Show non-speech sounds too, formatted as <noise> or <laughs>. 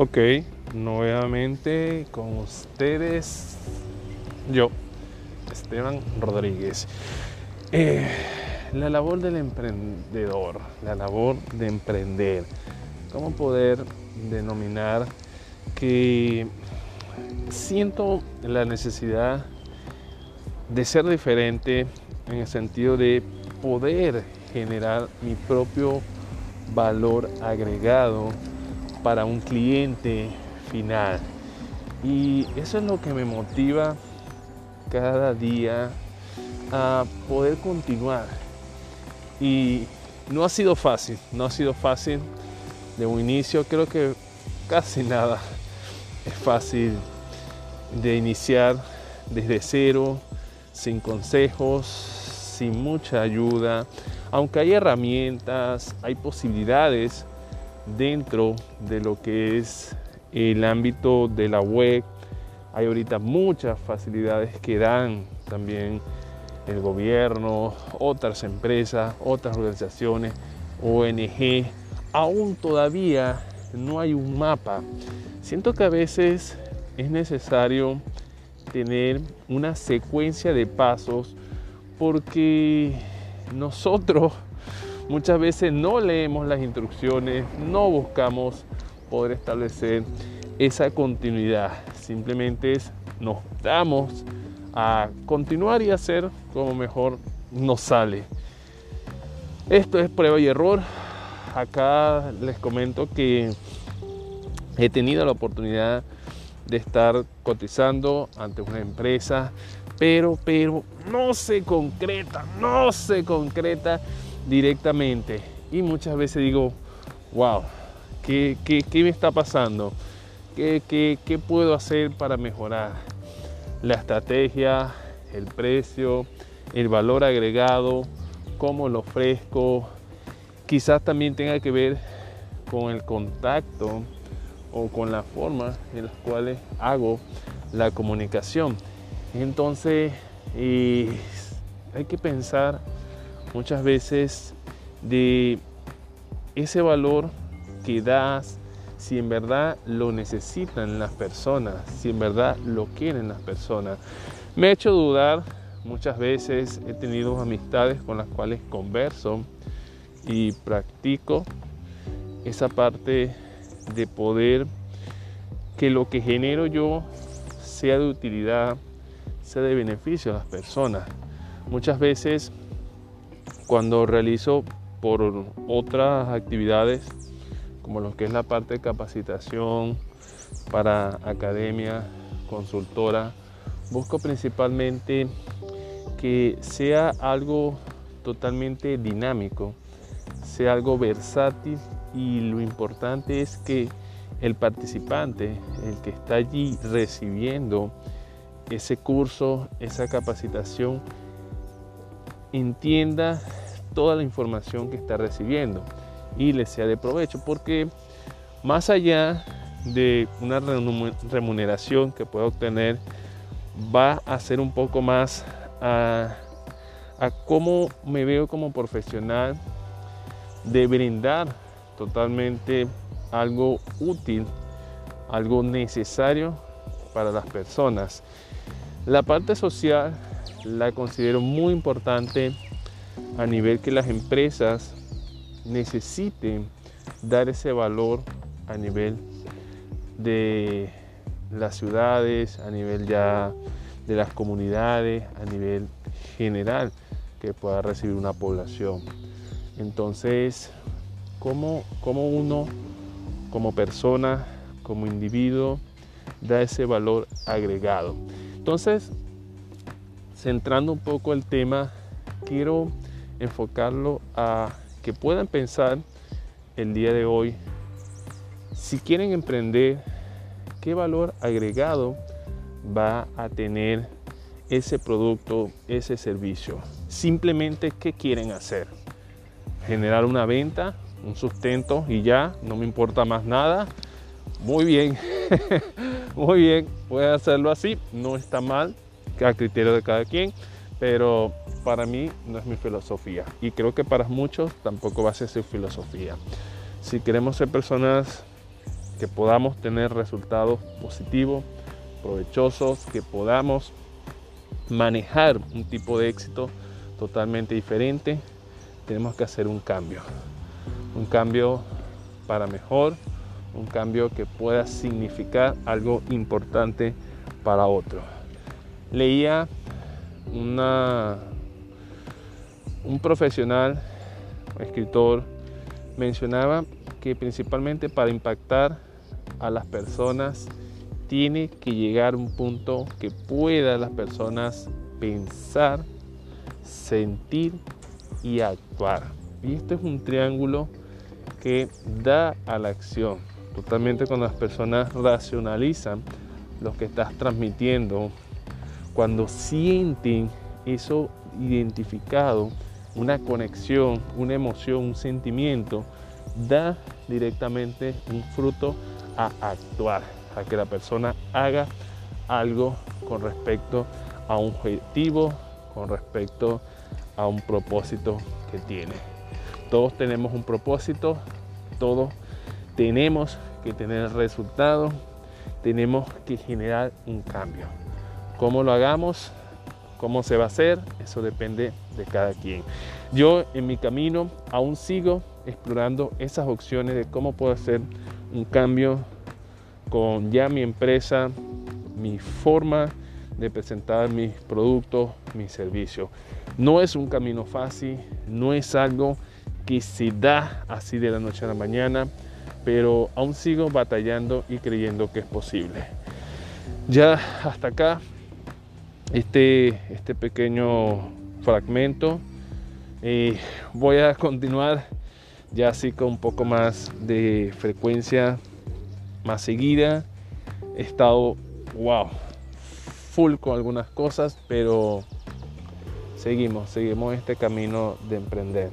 Ok, nuevamente con ustedes, yo, Esteban Rodríguez. Eh, la labor del emprendedor, la labor de emprender, ¿cómo poder denominar que siento la necesidad de ser diferente en el sentido de poder generar mi propio valor agregado para un cliente final. Y eso es lo que me motiva cada día a poder continuar. Y no ha sido fácil, no ha sido fácil de un inicio, creo que casi nada es fácil de iniciar desde cero, sin consejos, sin mucha ayuda, aunque hay herramientas, hay posibilidades dentro de lo que es el ámbito de la web. Hay ahorita muchas facilidades que dan también el gobierno, otras empresas, otras organizaciones, ONG. Aún todavía no hay un mapa. Siento que a veces es necesario tener una secuencia de pasos porque nosotros Muchas veces no leemos las instrucciones, no buscamos poder establecer esa continuidad. Simplemente nos damos a continuar y hacer como mejor nos sale. Esto es prueba y error. Acá les comento que he tenido la oportunidad de estar cotizando ante una empresa, pero, pero no se concreta, no se concreta directamente. Y muchas veces digo, wow, ¿qué, me está pasando? ¿Qué, ¿Qué, puedo hacer para mejorar? La estrategia, el precio, el valor agregado, cómo lo ofrezco. Quizás también tenga que ver con el contacto o con la forma en las cuales hago la comunicación. Entonces, hay que pensar muchas veces de ese valor que das, si en verdad lo necesitan las personas, si en verdad lo quieren las personas. Me ha hecho dudar muchas veces, he tenido amistades con las cuales converso y practico esa parte de poder que lo que genero yo sea de utilidad, sea de beneficio a las personas. Muchas veces cuando realizo por otras actividades, como lo que es la parte de capacitación para academia, consultora, busco principalmente que sea algo totalmente dinámico, sea algo versátil y lo importante es que el participante, el que está allí recibiendo ese curso, esa capacitación, entienda toda la información que está recibiendo y le sea de provecho porque más allá de una remuneración que pueda obtener va a ser un poco más a, a cómo me veo como profesional de brindar totalmente algo útil, algo necesario para las personas. La parte social la considero muy importante a nivel que las empresas necesiten dar ese valor a nivel de las ciudades, a nivel ya de las comunidades, a nivel general que pueda recibir una población. Entonces, ¿cómo, cómo uno como persona, como individuo, da ese valor agregado? Entonces, centrando un poco el tema, quiero enfocarlo a que puedan pensar el día de hoy, si quieren emprender, qué valor agregado va a tener ese producto, ese servicio. Simplemente, ¿qué quieren hacer? Generar una venta, un sustento y ya, no me importa más nada. Muy bien, <laughs> muy bien, pueden hacerlo así, no está mal a criterio de cada quien, pero para mí no es mi filosofía y creo que para muchos tampoco va a ser su filosofía. Si queremos ser personas que podamos tener resultados positivos, provechosos, que podamos manejar un tipo de éxito totalmente diferente, tenemos que hacer un cambio. Un cambio para mejor, un cambio que pueda significar algo importante para otro. Leía un profesional, escritor, mencionaba que principalmente para impactar a las personas tiene que llegar un punto que pueda las personas pensar, sentir y actuar. Y esto es un triángulo que da a la acción. Totalmente cuando las personas racionalizan lo que estás transmitiendo, cuando sienten eso identificado, una conexión, una emoción, un sentimiento, da directamente un fruto a actuar, a que la persona haga algo con respecto a un objetivo, con respecto a un propósito que tiene. Todos tenemos un propósito, todos tenemos que tener resultados, tenemos que generar un cambio. ¿Cómo lo hagamos? ¿Cómo se va a hacer? Eso depende de cada quien. Yo en mi camino aún sigo explorando esas opciones de cómo puedo hacer un cambio con ya mi empresa, mi forma de presentar mis productos, mis servicios. No es un camino fácil, no es algo que se da así de la noche a la mañana, pero aún sigo batallando y creyendo que es posible. Ya hasta acá este, este pequeño fragmento. Eh, voy a continuar ya así con un poco más de frecuencia más seguida. He estado, wow, full con algunas cosas, pero seguimos, seguimos este camino de emprender.